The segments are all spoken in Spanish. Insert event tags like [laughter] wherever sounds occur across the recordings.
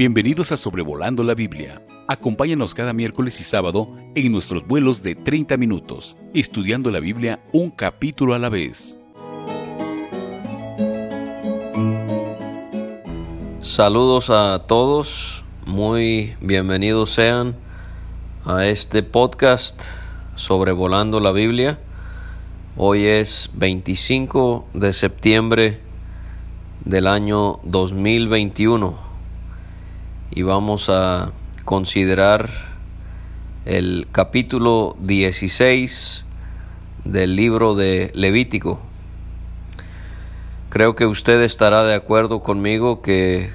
Bienvenidos a Sobrevolando la Biblia. Acompáñanos cada miércoles y sábado en nuestros vuelos de 30 minutos, estudiando la Biblia un capítulo a la vez. Saludos a todos, muy bienvenidos sean a este podcast Sobrevolando la Biblia. Hoy es 25 de septiembre del año 2021 y vamos a considerar el capítulo 16 del libro de Levítico. Creo que usted estará de acuerdo conmigo que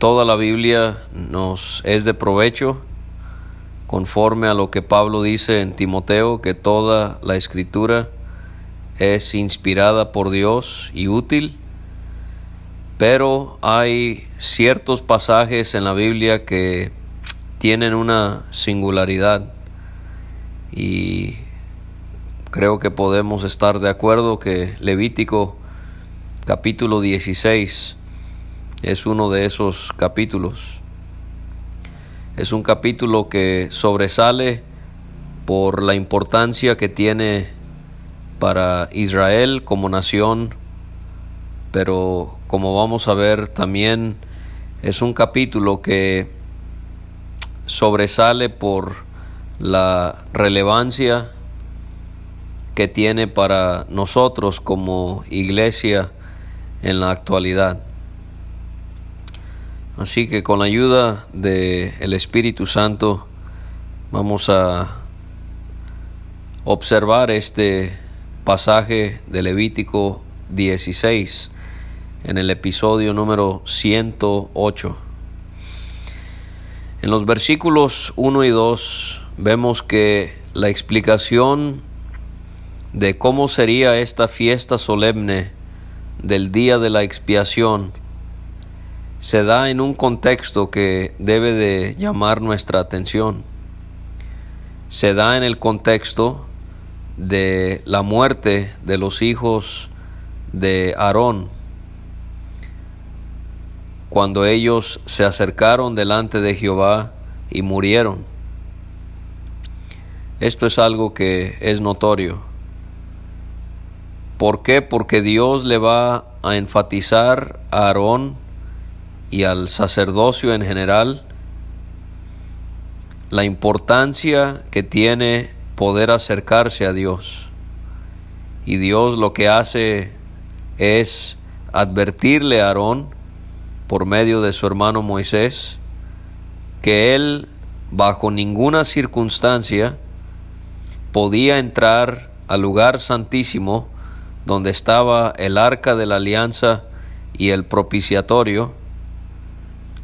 toda la Biblia nos es de provecho, conforme a lo que Pablo dice en Timoteo, que toda la escritura es inspirada por Dios y útil pero hay ciertos pasajes en la Biblia que tienen una singularidad y creo que podemos estar de acuerdo que Levítico capítulo 16 es uno de esos capítulos. Es un capítulo que sobresale por la importancia que tiene para Israel como nación, pero como vamos a ver también es un capítulo que sobresale por la relevancia que tiene para nosotros como iglesia en la actualidad. Así que con la ayuda del el Espíritu Santo vamos a observar este pasaje de Levítico 16 en el episodio número 108. En los versículos 1 y 2 vemos que la explicación de cómo sería esta fiesta solemne del día de la expiación se da en un contexto que debe de llamar nuestra atención. Se da en el contexto de la muerte de los hijos de Aarón cuando ellos se acercaron delante de Jehová y murieron. Esto es algo que es notorio. ¿Por qué? Porque Dios le va a enfatizar a Aarón y al sacerdocio en general la importancia que tiene poder acercarse a Dios. Y Dios lo que hace es advertirle a Aarón por medio de su hermano Moisés, que él bajo ninguna circunstancia podía entrar al lugar santísimo donde estaba el arca de la alianza y el propiciatorio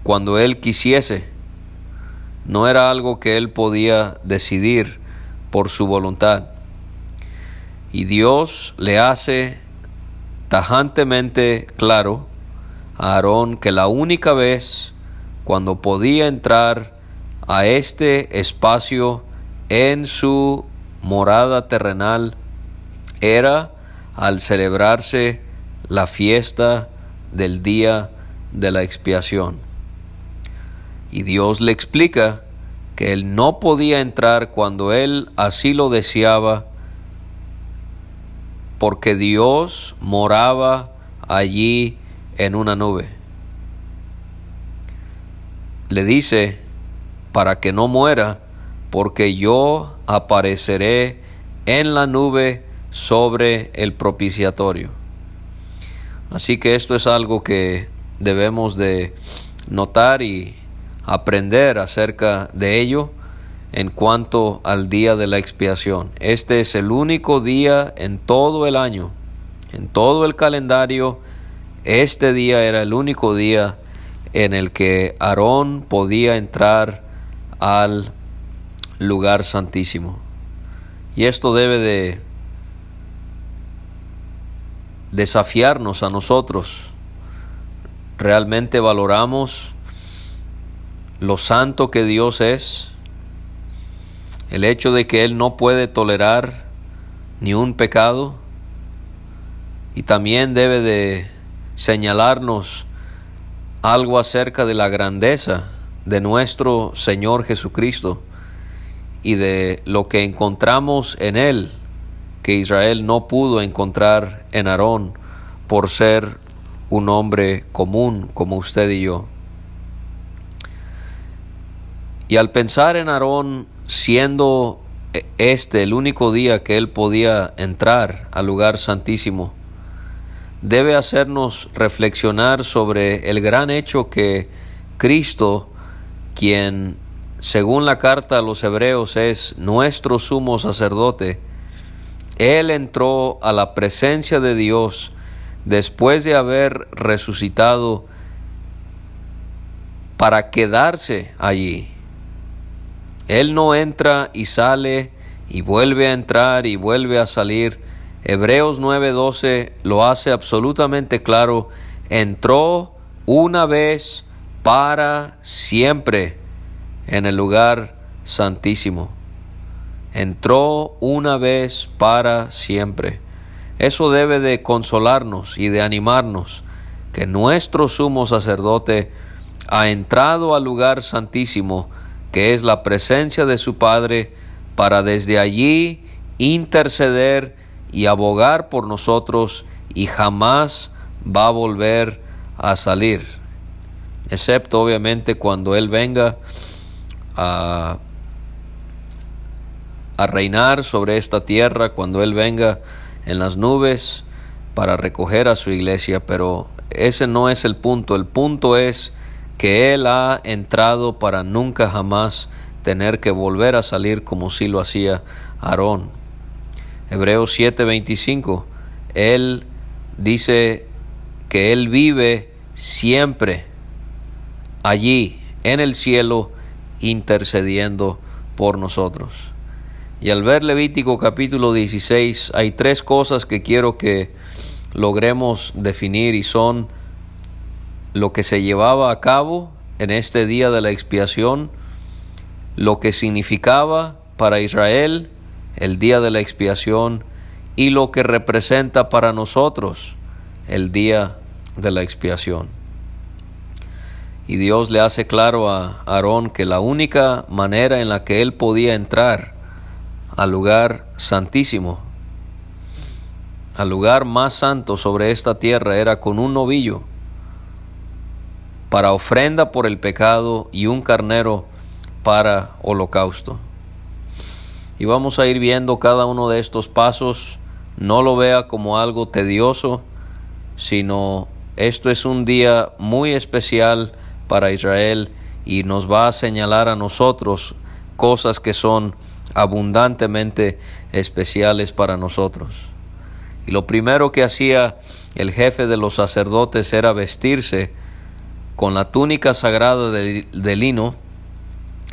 cuando él quisiese. No era algo que él podía decidir por su voluntad. Y Dios le hace tajantemente claro Aarón que la única vez cuando podía entrar a este espacio en su morada terrenal era al celebrarse la fiesta del día de la expiación. Y Dios le explica que él no podía entrar cuando él así lo deseaba, porque Dios moraba allí en una nube. Le dice, para que no muera, porque yo apareceré en la nube sobre el propiciatorio. Así que esto es algo que debemos de notar y aprender acerca de ello en cuanto al día de la expiación. Este es el único día en todo el año, en todo el calendario este día era el único día en el que Aarón podía entrar al lugar santísimo. Y esto debe de desafiarnos a nosotros. ¿Realmente valoramos lo santo que Dios es? El hecho de que Él no puede tolerar ni un pecado. Y también debe de señalarnos algo acerca de la grandeza de nuestro Señor Jesucristo y de lo que encontramos en Él que Israel no pudo encontrar en Aarón por ser un hombre común como usted y yo. Y al pensar en Aarón siendo este el único día que él podía entrar al lugar santísimo, debe hacernos reflexionar sobre el gran hecho que Cristo, quien según la carta a los hebreos es nuestro sumo sacerdote, él entró a la presencia de Dios después de haber resucitado para quedarse allí. Él no entra y sale y vuelve a entrar y vuelve a salir. Hebreos 9:12 lo hace absolutamente claro. Entró una vez para siempre en el lugar santísimo. Entró una vez para siempre. Eso debe de consolarnos y de animarnos que nuestro sumo sacerdote ha entrado al lugar santísimo, que es la presencia de su Padre, para desde allí interceder y abogar por nosotros y jamás va a volver a salir, excepto obviamente cuando Él venga a, a reinar sobre esta tierra, cuando Él venga en las nubes para recoger a su iglesia, pero ese no es el punto. El punto es que Él ha entrado para nunca jamás tener que volver a salir como si lo hacía Aarón. Hebreos 7:25, Él dice que Él vive siempre allí en el cielo intercediendo por nosotros. Y al ver Levítico capítulo 16 hay tres cosas que quiero que logremos definir y son lo que se llevaba a cabo en este día de la expiación, lo que significaba para Israel el día de la expiación y lo que representa para nosotros el día de la expiación. Y Dios le hace claro a Aarón que la única manera en la que él podía entrar al lugar santísimo, al lugar más santo sobre esta tierra era con un novillo para ofrenda por el pecado y un carnero para holocausto. Y vamos a ir viendo cada uno de estos pasos, no lo vea como algo tedioso, sino esto es un día muy especial para Israel y nos va a señalar a nosotros cosas que son abundantemente especiales para nosotros. Y lo primero que hacía el jefe de los sacerdotes era vestirse con la túnica sagrada de, lino,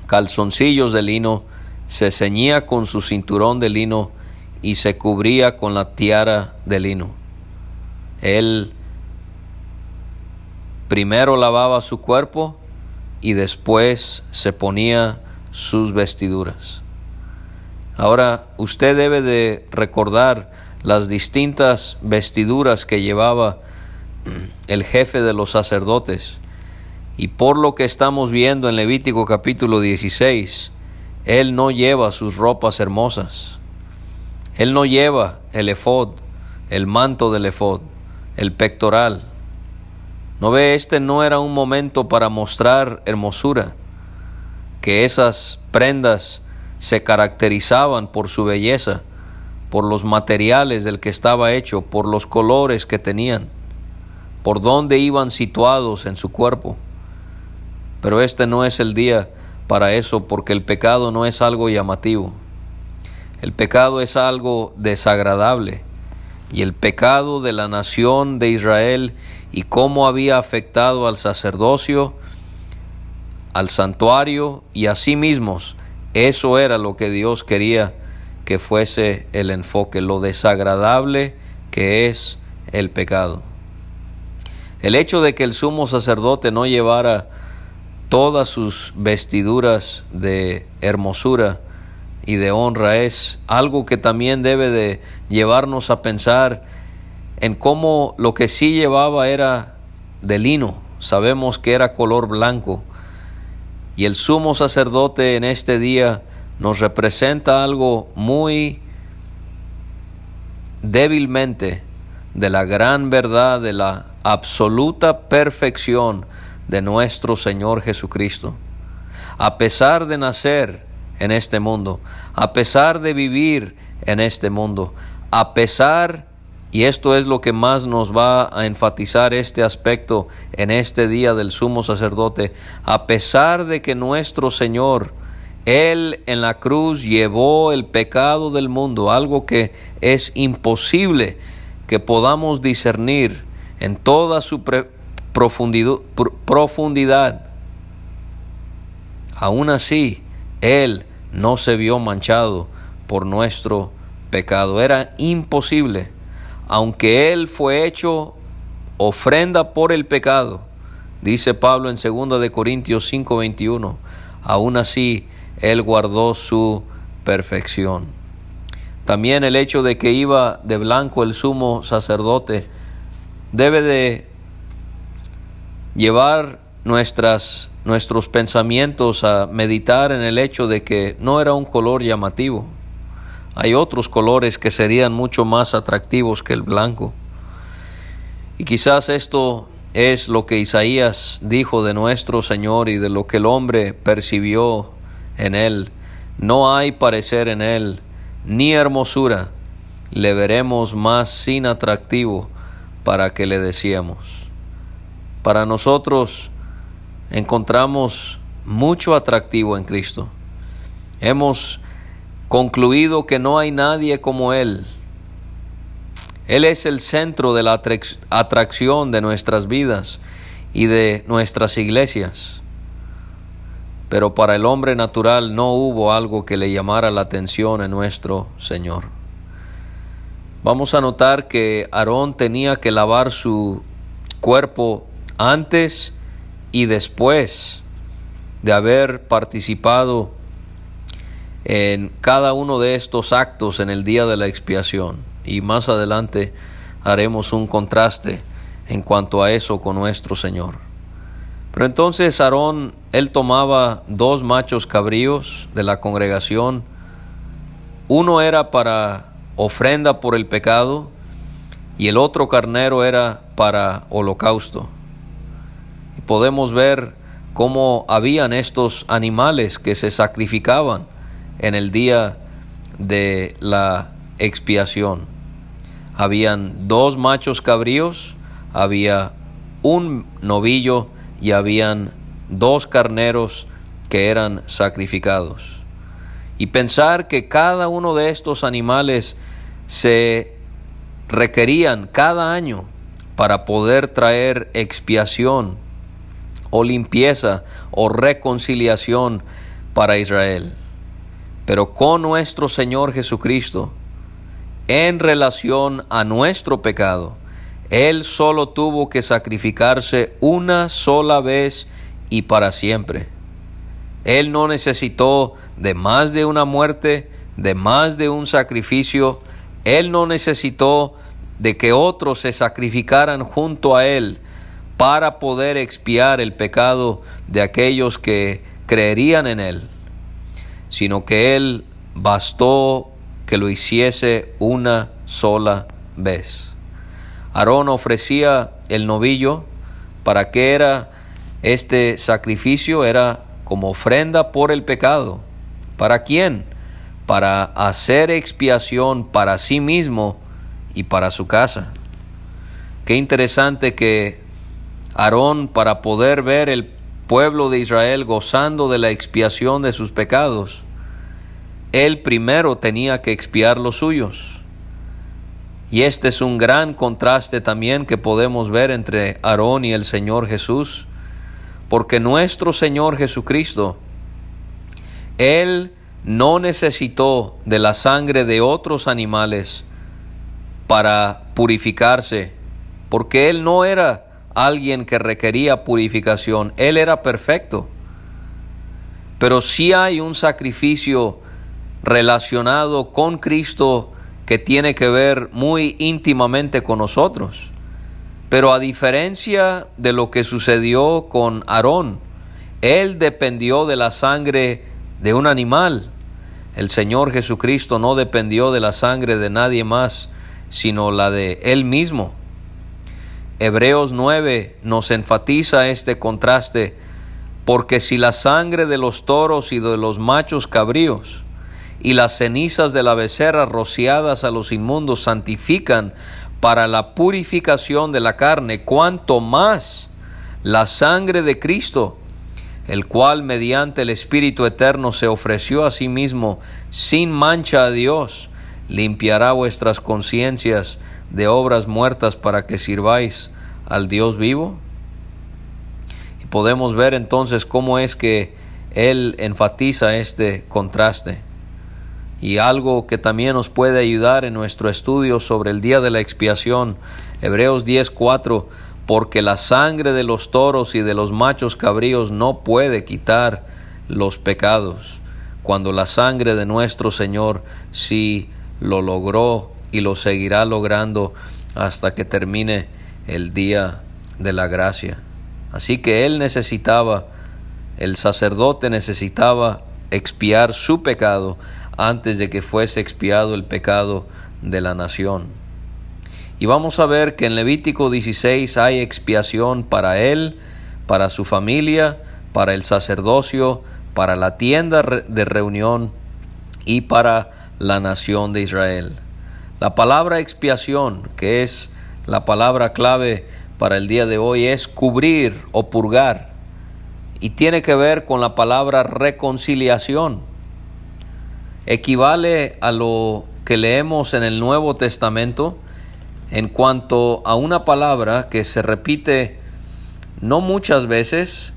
calzoncillos de lino, se ceñía con su cinturón de lino y se cubría con la tiara de lino. Él primero lavaba su cuerpo y después se ponía sus vestiduras. Ahora usted debe de recordar las distintas vestiduras que llevaba [clears throat] el jefe de los sacerdotes. Y por lo que estamos viendo en Levítico capítulo 16, él no lleva sus ropas hermosas. Él no lleva el efod, el manto del efod, el pectoral. No ve, este no era un momento para mostrar hermosura, que esas prendas se caracterizaban por su belleza, por los materiales del que estaba hecho, por los colores que tenían, por dónde iban situados en su cuerpo. Pero este no es el día para eso porque el pecado no es algo llamativo. El pecado es algo desagradable. Y el pecado de la nación de Israel y cómo había afectado al sacerdocio, al santuario y a sí mismos eso era lo que Dios quería que fuese el enfoque, lo desagradable que es el pecado. El hecho de que el sumo sacerdote no llevara todas sus vestiduras de hermosura y de honra es algo que también debe de llevarnos a pensar en cómo lo que sí llevaba era de lino, sabemos que era color blanco. Y el sumo sacerdote en este día nos representa algo muy débilmente de la gran verdad, de la absoluta perfección de nuestro Señor Jesucristo. A pesar de nacer en este mundo, a pesar de vivir en este mundo, a pesar, y esto es lo que más nos va a enfatizar este aspecto en este día del sumo sacerdote, a pesar de que nuestro Señor, Él en la cruz llevó el pecado del mundo, algo que es imposible que podamos discernir en toda su profundidad. Aún así, Él no se vio manchado por nuestro pecado. Era imposible, aunque Él fue hecho ofrenda por el pecado, dice Pablo en 2 de Corintios 5:21, aún así Él guardó su perfección. También el hecho de que iba de blanco el sumo sacerdote debe de llevar nuestras, nuestros pensamientos a meditar en el hecho de que no era un color llamativo. Hay otros colores que serían mucho más atractivos que el blanco. Y quizás esto es lo que Isaías dijo de nuestro Señor y de lo que el hombre percibió en él. No hay parecer en él, ni hermosura. Le veremos más sin atractivo para que le decíamos. Para nosotros encontramos mucho atractivo en Cristo. Hemos concluido que no hay nadie como Él. Él es el centro de la atracción de nuestras vidas y de nuestras iglesias. Pero para el hombre natural no hubo algo que le llamara la atención en nuestro Señor. Vamos a notar que Aarón tenía que lavar su cuerpo antes y después de haber participado en cada uno de estos actos en el día de la expiación. Y más adelante haremos un contraste en cuanto a eso con nuestro Señor. Pero entonces Aarón, él tomaba dos machos cabríos de la congregación. Uno era para ofrenda por el pecado y el otro carnero era para holocausto. Podemos ver cómo habían estos animales que se sacrificaban en el día de la expiación. Habían dos machos cabríos, había un novillo y habían dos carneros que eran sacrificados. Y pensar que cada uno de estos animales se requerían cada año para poder traer expiación o limpieza o reconciliación para Israel pero con nuestro Señor Jesucristo, en relación a nuestro pecado, Él solo tuvo que sacrificarse una sola vez y para siempre. Él no necesitó de más de una muerte, de más de un sacrificio, Él no necesitó de que otros se sacrificaran junto a Él para poder expiar el pecado de aquellos que creerían en Él sino que Él bastó que lo hiciese una sola vez. Aarón ofrecía el novillo. ¿Para qué era este sacrificio? Era como ofrenda por el pecado. ¿Para quién? Para hacer expiación para sí mismo y para su casa. Qué interesante que Aarón, para poder ver el pueblo de Israel gozando de la expiación de sus pecados, él primero tenía que expiar los suyos. Y este es un gran contraste también que podemos ver entre Aarón y el Señor Jesús, porque nuestro Señor Jesucristo, Él no necesitó de la sangre de otros animales para purificarse, porque Él no era alguien que requería purificación, Él era perfecto. Pero sí hay un sacrificio relacionado con Cristo que tiene que ver muy íntimamente con nosotros. Pero a diferencia de lo que sucedió con Aarón, él dependió de la sangre de un animal. El Señor Jesucristo no dependió de la sangre de nadie más, sino la de Él mismo. Hebreos 9 nos enfatiza este contraste, porque si la sangre de los toros y de los machos cabríos y las cenizas de la becerra rociadas a los inmundos santifican para la purificación de la carne, cuanto más la sangre de Cristo, el cual mediante el Espíritu Eterno se ofreció a sí mismo sin mancha a Dios, limpiará vuestras conciencias de obras muertas para que sirváis al Dios vivo. Y podemos ver entonces cómo es que Él enfatiza este contraste. Y algo que también nos puede ayudar en nuestro estudio sobre el día de la expiación, Hebreos 10:4, porque la sangre de los toros y de los machos cabríos no puede quitar los pecados, cuando la sangre de nuestro Señor sí lo logró y lo seguirá logrando hasta que termine el día de la gracia. Así que él necesitaba, el sacerdote necesitaba expiar su pecado antes de que fuese expiado el pecado de la nación. Y vamos a ver que en Levítico 16 hay expiación para él, para su familia, para el sacerdocio, para la tienda de reunión y para la nación de Israel. La palabra expiación, que es la palabra clave para el día de hoy, es cubrir o purgar y tiene que ver con la palabra reconciliación. Equivale a lo que leemos en el Nuevo Testamento en cuanto a una palabra que se repite no muchas veces,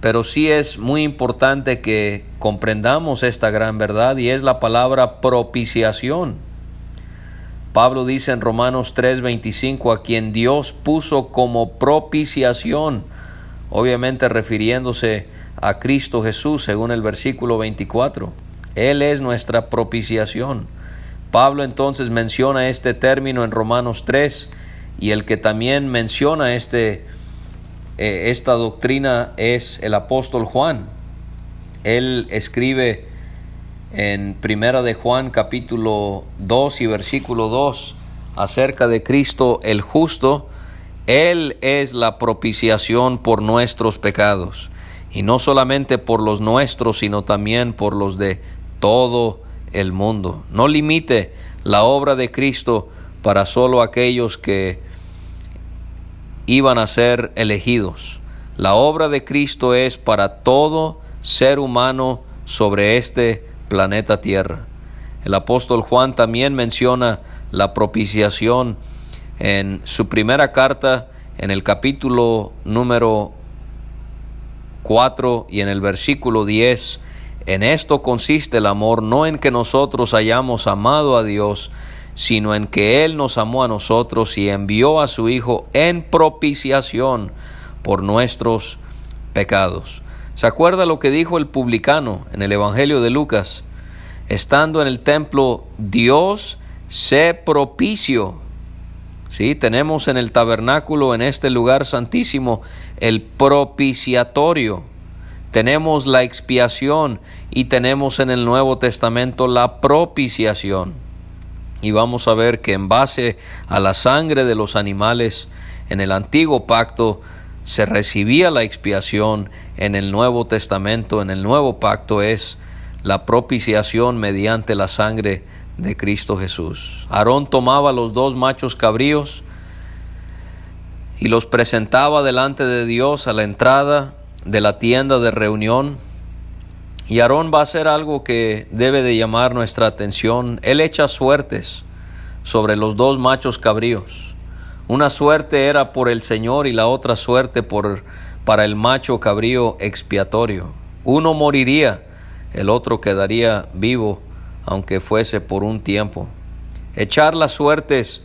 pero sí es muy importante que comprendamos esta gran verdad y es la palabra propiciación. Pablo dice en Romanos 3:25 a quien Dios puso como propiciación, obviamente refiriéndose a Cristo Jesús según el versículo 24. Él es nuestra propiciación. Pablo entonces menciona este término en Romanos 3 y el que también menciona este eh, esta doctrina es el apóstol Juan. Él escribe en Primera de Juan capítulo 2 y versículo 2 acerca de Cristo el justo. Él es la propiciación por nuestros pecados, y no solamente por los nuestros, sino también por los de todo el mundo. No limite la obra de Cristo para solo aquellos que iban a ser elegidos. La obra de Cristo es para todo ser humano sobre este planeta Tierra. El apóstol Juan también menciona la propiciación en su primera carta, en el capítulo número 4 y en el versículo 10. En esto consiste el amor, no en que nosotros hayamos amado a Dios, sino en que Él nos amó a nosotros y envió a su Hijo en propiciación por nuestros pecados. ¿Se acuerda lo que dijo el publicano en el Evangelio de Lucas? Estando en el templo, Dios se propicio. Sí, tenemos en el tabernáculo, en este lugar santísimo, el propiciatorio. Tenemos la expiación y tenemos en el Nuevo Testamento la propiciación y vamos a ver que en base a la sangre de los animales en el antiguo pacto se recibía la expiación, en el Nuevo Testamento, en el Nuevo Pacto es la propiciación mediante la sangre de Cristo Jesús. Aarón tomaba los dos machos cabríos y los presentaba delante de Dios a la entrada de la tienda de reunión y Aarón va a hacer algo que debe de llamar nuestra atención. Él echa suertes sobre los dos machos cabríos. Una suerte era por el Señor y la otra suerte por, para el macho cabrío expiatorio. Uno moriría, el otro quedaría vivo, aunque fuese por un tiempo. Echar las suertes,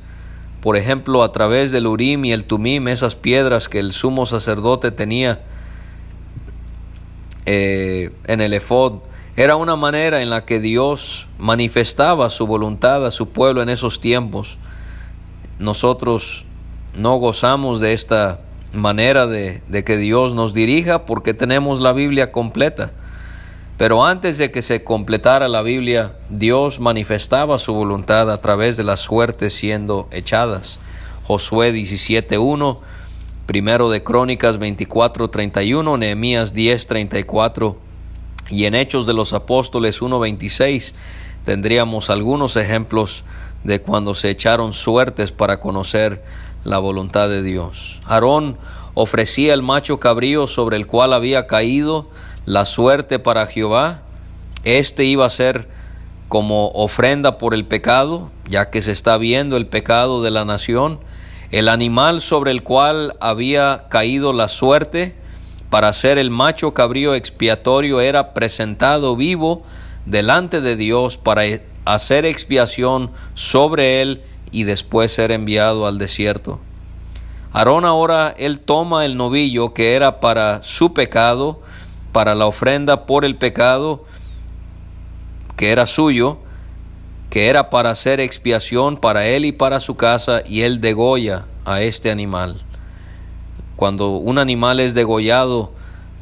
por ejemplo, a través del Urim y el Tumim, esas piedras que el sumo sacerdote tenía, eh, en el efod era una manera en la que Dios manifestaba su voluntad a su pueblo en esos tiempos. Nosotros no gozamos de esta manera de, que Dios nos dirija porque tenemos la Biblia completa. Pero antes de que se completara la Biblia, Dios manifestaba su voluntad a través de las suertes siendo echadas. Josué 17.1, primero de Crónicas 24.31, Nehemías 10.34 y en Hechos de los Apóstoles 1.26 tendríamos algunos ejemplos de cuando se echaron suertes para conocer la voluntad de Dios. Aarón ofrecía el macho cabrío sobre el cual había caído la suerte para Jehová. Este iba a ser como ofrenda por el pecado, ya que se está viendo el pecado de la nación. El animal sobre el cual había caído la suerte para ser el macho cabrío expiatorio era presentado vivo delante de Dios para hacer expiación sobre él y después ser enviado al desierto. Aarón ahora él toma el novillo que era para su pecado, para la ofrenda por el pecado que era suyo, que era para hacer expiación para él y para su casa, y él degolla a este animal. Cuando un animal es degollado,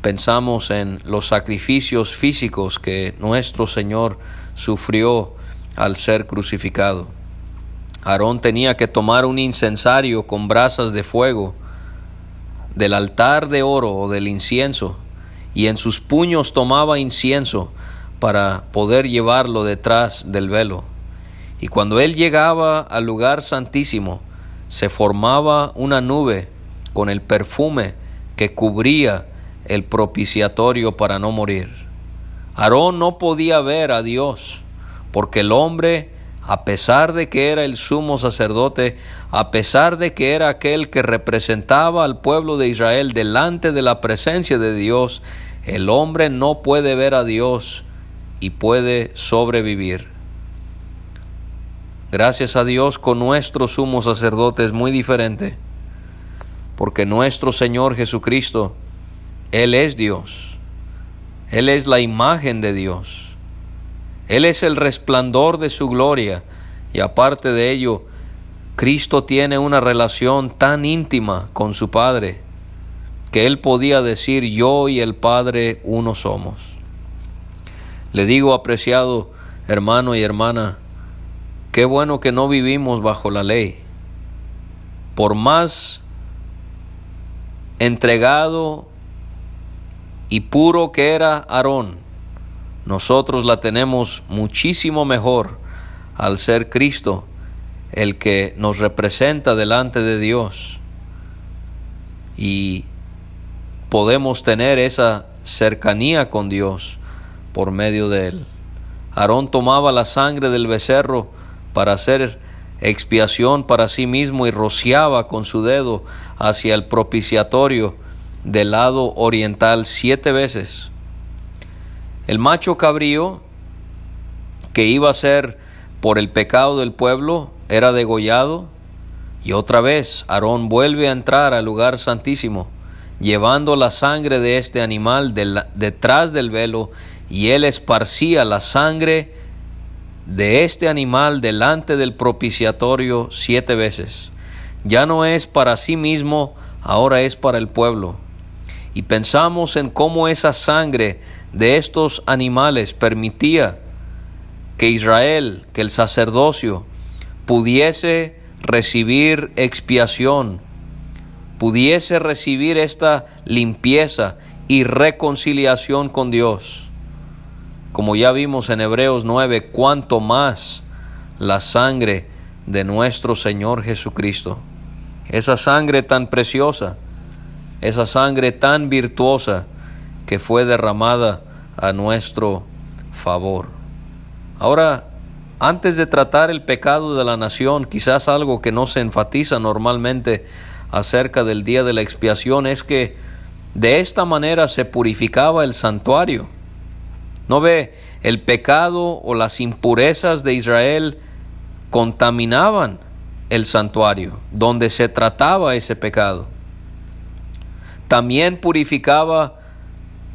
pensamos en los sacrificios físicos que nuestro Señor sufrió al ser crucificado. Aarón tenía que tomar un incensario con brasas de fuego del altar de oro o del incienso, y en sus puños tomaba incienso para poder llevarlo detrás del velo. Y cuando él llegaba al lugar santísimo, se formaba una nube con el perfume que cubría el propiciatorio para no morir. Aarón no podía ver a Dios, porque el hombre, a pesar de que era el sumo sacerdote, a pesar de que era aquel que representaba al pueblo de Israel delante de la presencia de Dios, el hombre no puede ver a Dios y puede sobrevivir. Gracias a Dios con nuestro sumo sacerdote es muy diferente, porque nuestro Señor Jesucristo, Él es Dios, Él es la imagen de Dios. Él es el resplandor de su gloria y aparte de ello, Cristo tiene una relación tan íntima con su Padre que Él podía decir yo y el Padre uno somos. Le digo, apreciado hermano y hermana, qué bueno que no vivimos bajo la ley. Por más entregado y puro que era Aarón, nosotros la tenemos muchísimo mejor al ser Cristo el que nos representa delante de Dios y podemos tener esa cercanía con Dios por medio de él. Aarón tomaba la sangre del becerro para hacer expiación para sí mismo y rociaba con su dedo hacia el propiciatorio del lado oriental siete veces el macho cabrío, que iba a ser por el pecado del pueblo, era degollado, y otra vez Aarón vuelve a entrar al lugar santísimo, llevando la sangre de este animal detrás del velo, y él esparcía la sangre de este animal delante del propiciatorio siete veces. Ya no es para sí mismo, ahora es para el pueblo. Y pensamos en cómo esa sangre de estos animales permitía que Israel, que el sacerdocio, pudiese recibir expiación, pudiese recibir esta limpieza y reconciliación con Dios. Como ya vimos en Hebreos 9, cuanto más la sangre de nuestro Señor Jesucristo. Esa sangre tan preciosa, esa sangre tan virtuosa que fue derramada a nuestro favor. Ahora, antes de tratar el pecado de la nación, quizás algo que no se enfatiza normalmente acerca del día de la expiación es que de esta manera se purificaba el santuario. ¿No ve? El pecado o las impurezas de Israel contaminaban el santuario donde se trataba ese pecado. También purificaba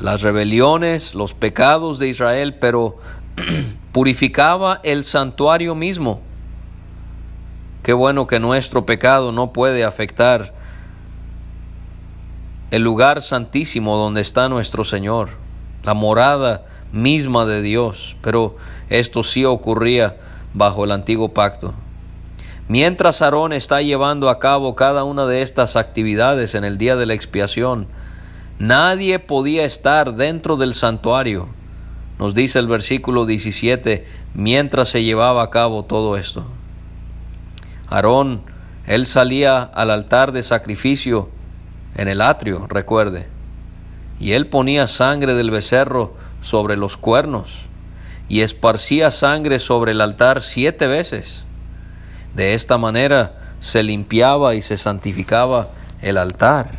las rebeliones, los pecados de Israel, pero [clears throat] purificaba el santuario mismo. Qué bueno que nuestro pecado no puede afectar el lugar santísimo donde está nuestro Señor, la morada misma de Dios, pero esto sí ocurría bajo el antiguo pacto. Mientras Aarón está llevando a cabo cada una de estas actividades en el día de la expiación, nadie podía estar dentro del santuario. Nos dice el versículo 17, mientras se llevaba a cabo todo esto. Aarón, él salía al altar de sacrificio en el atrio, recuerde, y él ponía sangre del becerro sobre los cuernos y esparcía sangre sobre el altar siete veces. De esta manera se limpiaba y se santificaba el altar.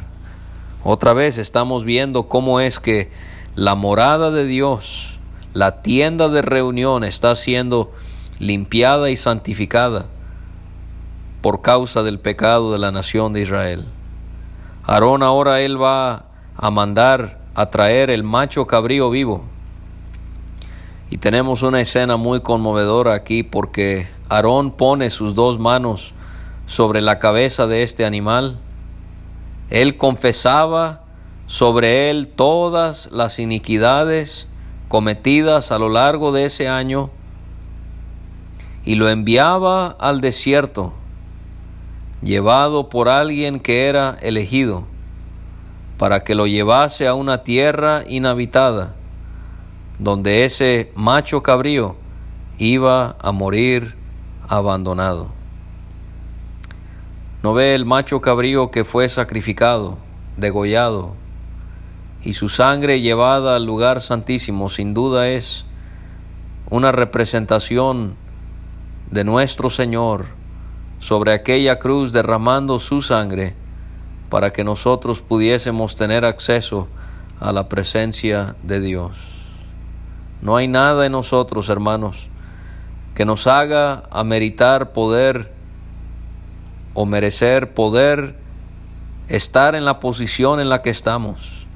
Otra vez estamos viendo cómo es que la morada de Dios, la tienda de reunión está siendo limpiada y santificada por causa del pecado de la nación de Israel. Aarón ahora él va a mandar a traer el macho cabrío vivo. Y tenemos una escena muy conmovedora aquí porque Aarón pone sus dos manos sobre la cabeza de este animal. Él confesaba sobre él todas las iniquidades cometidas a lo largo de ese año y lo enviaba al desierto, llevado por alguien que era elegido, para que lo llevase a una tierra inhabitada, donde ese macho cabrío iba a morir abandonado. ¿No ve el macho cabrío que fue sacrificado, degollado, y su sangre llevada al lugar santísimo? Sin duda es una representación de nuestro Señor sobre aquella cruz derramando su sangre para que nosotros pudiésemos tener acceso a la presencia de Dios. No hay nada en nosotros, hermanos, que nos haga ameritar poder o merecer poder estar en la posición en la que estamos.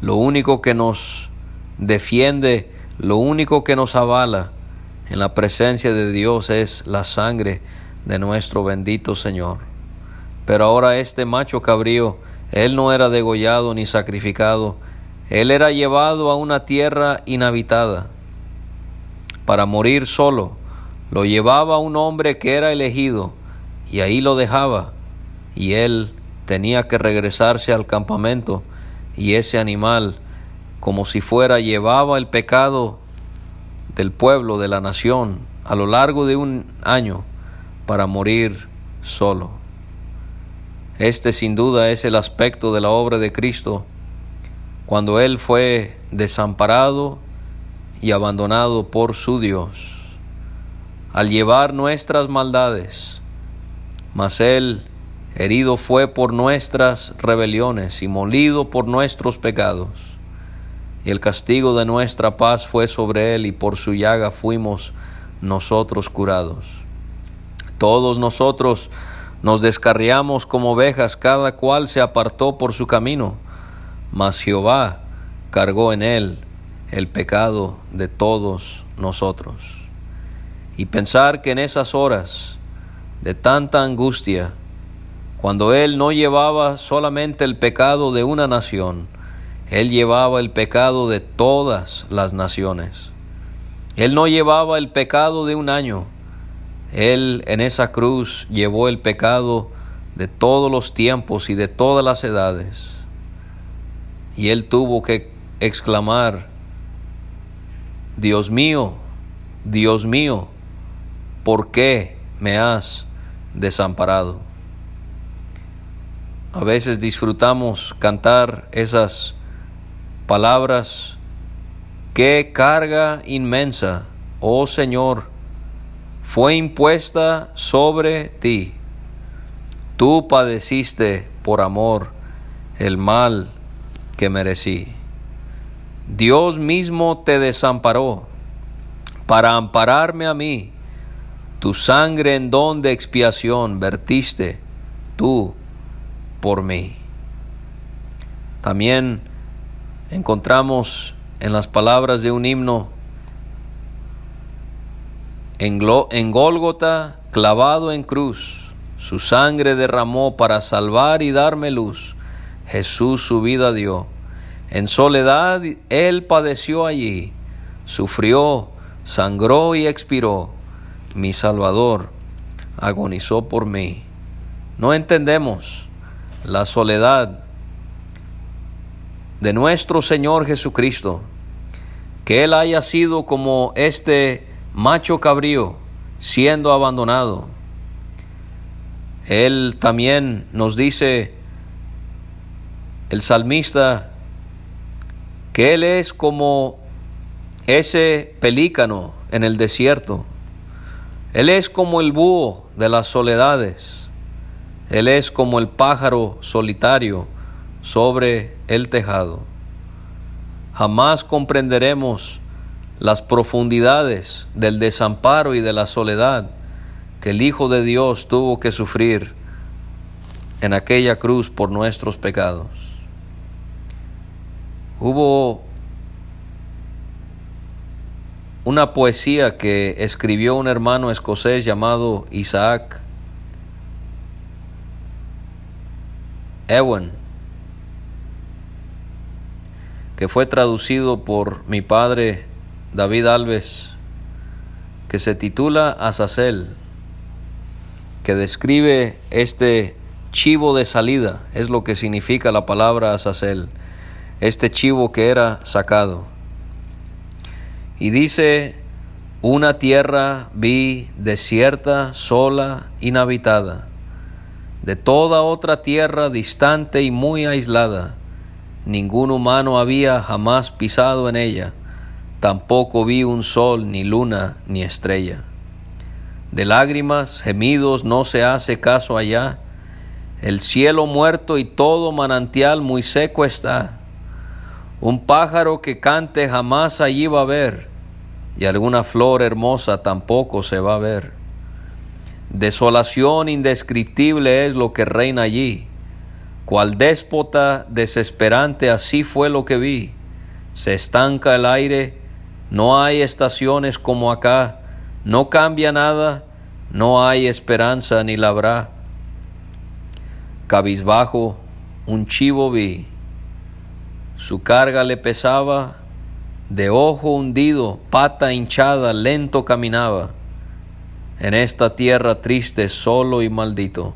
Lo único que nos defiende, lo único que nos avala en la presencia de Dios es la sangre de nuestro bendito Señor. Pero ahora este macho cabrío, él no era degollado ni sacrificado, él era llevado a una tierra inhabitada para morir solo. Lo llevaba un hombre que era elegido y ahí lo dejaba y él tenía que regresarse al campamento y ese animal como si fuera llevaba el pecado del pueblo, de la nación, a lo largo de un año para morir solo. Este sin duda es el aspecto de la obra de Cristo cuando Él fue desamparado y abandonado por su Dios, al llevar nuestras maldades, mas Él herido fue por nuestras rebeliones y molido por nuestros pecados. Y el castigo de nuestra paz fue sobre Él y por su llaga fuimos nosotros curados. Todos nosotros nos descarriamos como ovejas, cada cual se apartó por su camino, mas Jehová cargó en Él el pecado de todos nosotros. Y pensar que en esas horas de tanta angustia, cuando Él no llevaba solamente el pecado de una nación, Él llevaba el pecado de todas las naciones. Él no llevaba el pecado de un año, Él en esa cruz llevó el pecado de todos los tiempos y de todas las edades. Y Él tuvo que exclamar, Dios mío, Dios mío, ¿por qué me has desamparado? A veces disfrutamos cantar esas palabras, qué carga inmensa, oh Señor, fue impuesta sobre ti. Tú padeciste por amor el mal que merecí. Dios mismo te desamparó para ampararme a mí. Tu sangre en don de expiación vertiste tú por mí. También encontramos en las palabras de un himno En, en Gólgota, clavado en cruz, su sangre derramó para salvar y darme luz. Jesús su vida dio. En soledad él padeció allí, sufrió, sangró y expiró. Mi Salvador agonizó por mí. No entendemos la soledad de nuestro Señor Jesucristo, que Él haya sido como este macho cabrío siendo abandonado. Él también nos dice, el salmista, Él es como ese pelícano en el desierto. Él es como el búho de las soledades. Él es como el pájaro solitario sobre el tejado. Jamás comprenderemos las profundidades del desamparo y de la soledad que el Hijo de Dios tuvo que sufrir en aquella cruz por nuestros pecados. Hubo una poesía que escribió un hermano escocés llamado Isaac Ewan, que fue traducido por mi padre David Alves, que se titula Azazel, que describe este chivo de salida, es lo que significa la palabra Azazel, este chivo que era sacado. Y dice, una tierra vi desierta, sola, inhabitada, de toda otra tierra distante y muy aislada. Ningún humano había jamás pisado en ella, tampoco vi un sol, ni luna, ni estrella. De lágrimas, gemidos, no se hace caso allá, el cielo muerto y todo manantial muy seco está. Un pájaro que cante jamás allí va a ver, y alguna flor hermosa tampoco se va a ver. Desolación indescriptible es lo que reina allí. Cual déspota desesperante así fue lo que vi. Se estanca el aire, no hay estaciones como acá, no cambia nada, no hay esperanza ni la habrá. Cabizbajo, un chivo vi su carga le pesaba, de ojo hundido, pata hinchada, lento caminaba. En esta tierra triste, solo y maldito,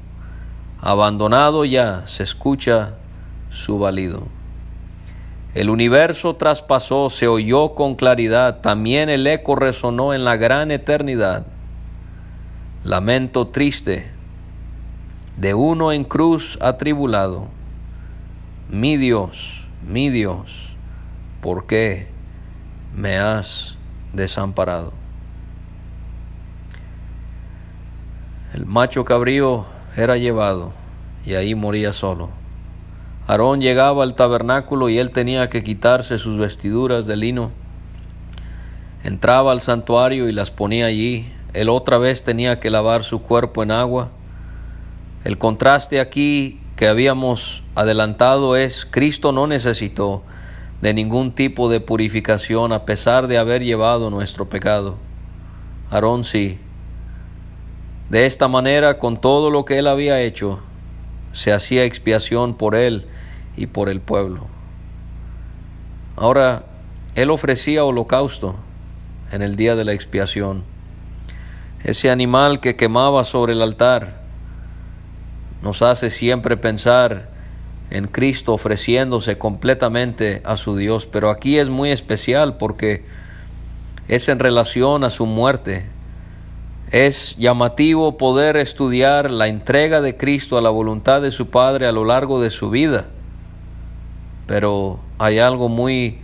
abandonado ya, se escucha su balido. El universo traspasó, se oyó con claridad, también el eco resonó en la gran eternidad. Lamento triste de uno en cruz atribulado. Mi Dios, mi Dios, ¿por qué me has desamparado? El macho cabrío era llevado y ahí moría solo. Aarón llegaba al tabernáculo y él tenía que quitarse sus vestiduras de lino. Entraba al santuario y las ponía allí. Él otra vez tenía que lavar su cuerpo en agua. El contraste aquí que habíamos adelantado es Cristo no necesitó de ningún tipo de purificación a pesar de haber llevado nuestro pecado. Aarón sí. De esta manera, con todo lo que él había hecho, se hacía expiación por él y por el pueblo. Ahora, él ofrecía holocausto en el día de la expiación. Ese animal que quemaba sobre el altar nos hace siempre pensar en Cristo ofreciéndose completamente a su Dios, pero aquí es muy especial porque es en relación a su muerte. Es llamativo poder estudiar la entrega de Cristo a la voluntad de su Padre a lo largo de su vida, pero hay algo muy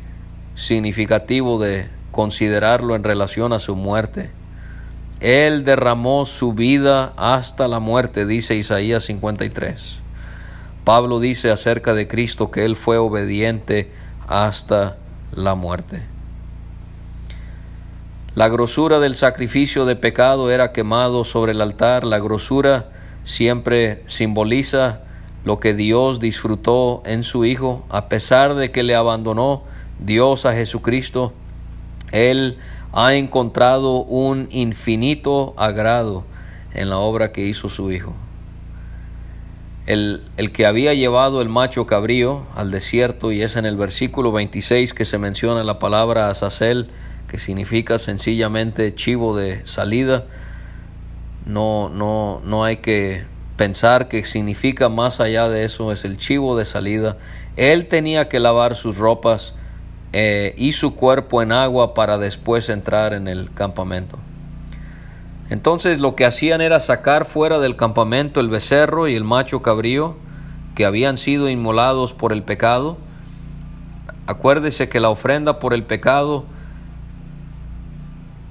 significativo de considerarlo en relación a su muerte. Él derramó su vida hasta la muerte, dice Isaías 53. Pablo dice acerca de Cristo que Él fue obediente hasta la muerte. La grosura del sacrificio de pecado era quemado sobre el altar. La grosura siempre simboliza lo que Dios disfrutó en su Hijo, a pesar de que le abandonó Dios a Jesucristo. Él ha encontrado un infinito agrado en la obra que hizo su Hijo. El, el, que había llevado el macho cabrío al desierto, y es en el versículo 26 que se menciona la palabra Azazel, que significa sencillamente chivo de salida. No, no, no hay que pensar que significa más allá de eso, es el chivo de salida. Él tenía que lavar sus ropas eh, y su cuerpo en agua para después entrar en el campamento. Entonces lo que hacían era sacar fuera del campamento el becerro y el macho cabrío que habían sido inmolados por el pecado. Acuérdese que la ofrenda por el pecado,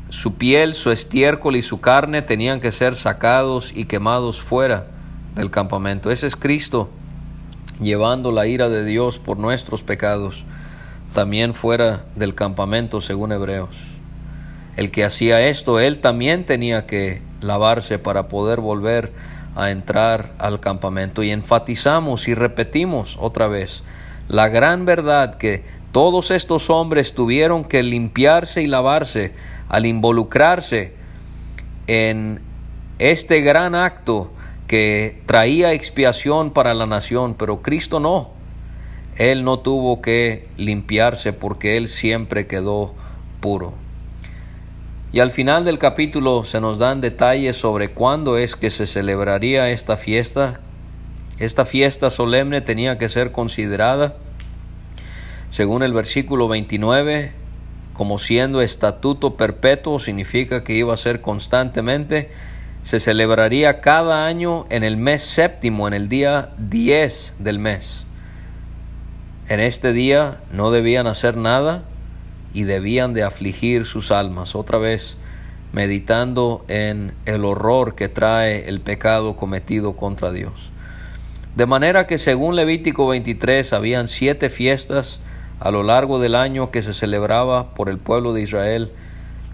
su piel, su estiércol y su carne tenían que ser sacados y quemados fuera del campamento. Ese es Cristo llevando la ira de Dios por nuestros pecados, también fuera del campamento según Hebreos. El que hacía esto, él también tenía que lavarse para poder volver a entrar al campamento. Y enfatizamos y repetimos otra vez la gran verdad que todos estos hombres tuvieron que limpiarse y lavarse al involucrarse en este gran acto que traía expiación para la nación, pero Cristo no. Él no tuvo que limpiarse porque Él siempre quedó puro. Y al final del capítulo se nos dan detalles sobre cuándo es que se celebraría esta fiesta. Esta fiesta solemne tenía que ser considerada, según el versículo 29, como siendo estatuto perpetuo, significa que iba a ser constantemente. Se celebraría cada año en el mes séptimo, en el día 10 del mes. En este día no debían hacer nada, y debían de afligir sus almas. Otra vez meditando en el horror que trae el pecado cometido contra Dios. De manera que según Levítico 23 habían siete fiestas a lo largo del año que se celebraba por el pueblo de Israel.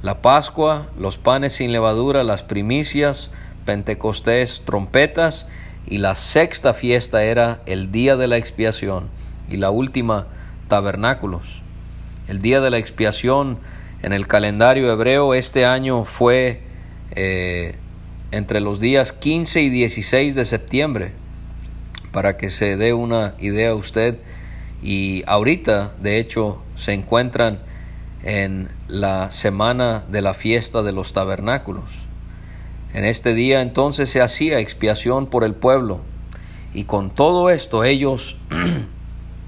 La Pascua, los panes sin levadura, las primicias, Pentecostés, trompetas y la sexta fiesta era el día de la expiación y la última tabernáculos. El día de la expiación en el calendario hebreo este año fue eh, entre los días 15 y 16 de septiembre, para que se dé una idea usted. Y ahorita, de hecho, se encuentran en la semana de la fiesta de los tabernáculos. En este día entonces se hacía expiación por el pueblo y con todo esto ellos [clears throat]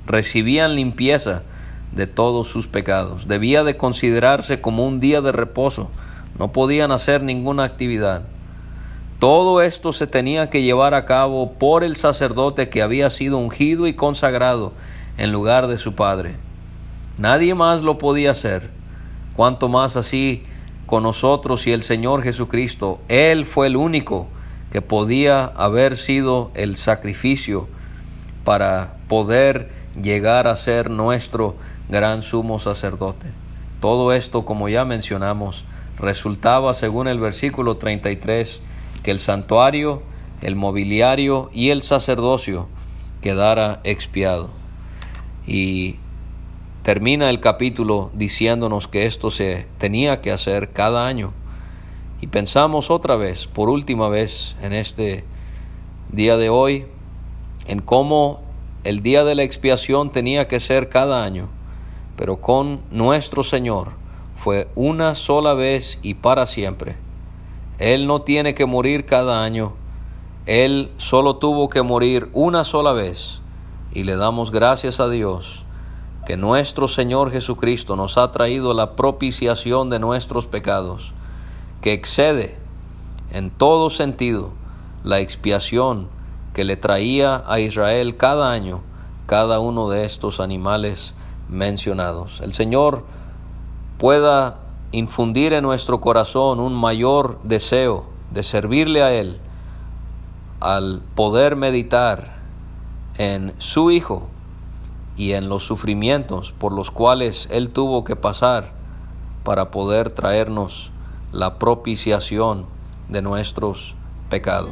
recibían limpieza de todos sus pecados. Debía de considerarse como un día de reposo. No podían hacer ninguna actividad. Todo esto se tenía que llevar a cabo por el sacerdote que había sido ungido y consagrado en lugar de su padre. Nadie más lo podía hacer. Cuanto más así con nosotros y el Señor Jesucristo. Él fue el único que podía haber sido el sacrificio para poder llegar a ser nuestro gran sumo sacerdote. Todo esto, como ya mencionamos, resultaba, según el versículo 33, que el santuario, el mobiliario y el sacerdocio quedara expiado. Y termina el capítulo diciéndonos que esto se tenía que hacer cada año. Y pensamos otra vez, por última vez en este día de hoy, en cómo el día de la expiación tenía que ser cada año pero con nuestro Señor fue una sola vez y para siempre. Él no tiene que morir cada año, Él solo tuvo que morir una sola vez y le damos gracias a Dios que nuestro Señor Jesucristo nos ha traído la propiciación de nuestros pecados, que excede en todo sentido la expiación que le traía a Israel cada año cada uno de estos animales mencionados. El Señor pueda infundir en nuestro corazón un mayor deseo de servirle a Él al poder meditar en su Hijo y en los sufrimientos por los cuales Él tuvo que pasar para poder traernos la propiciación de nuestros pecados.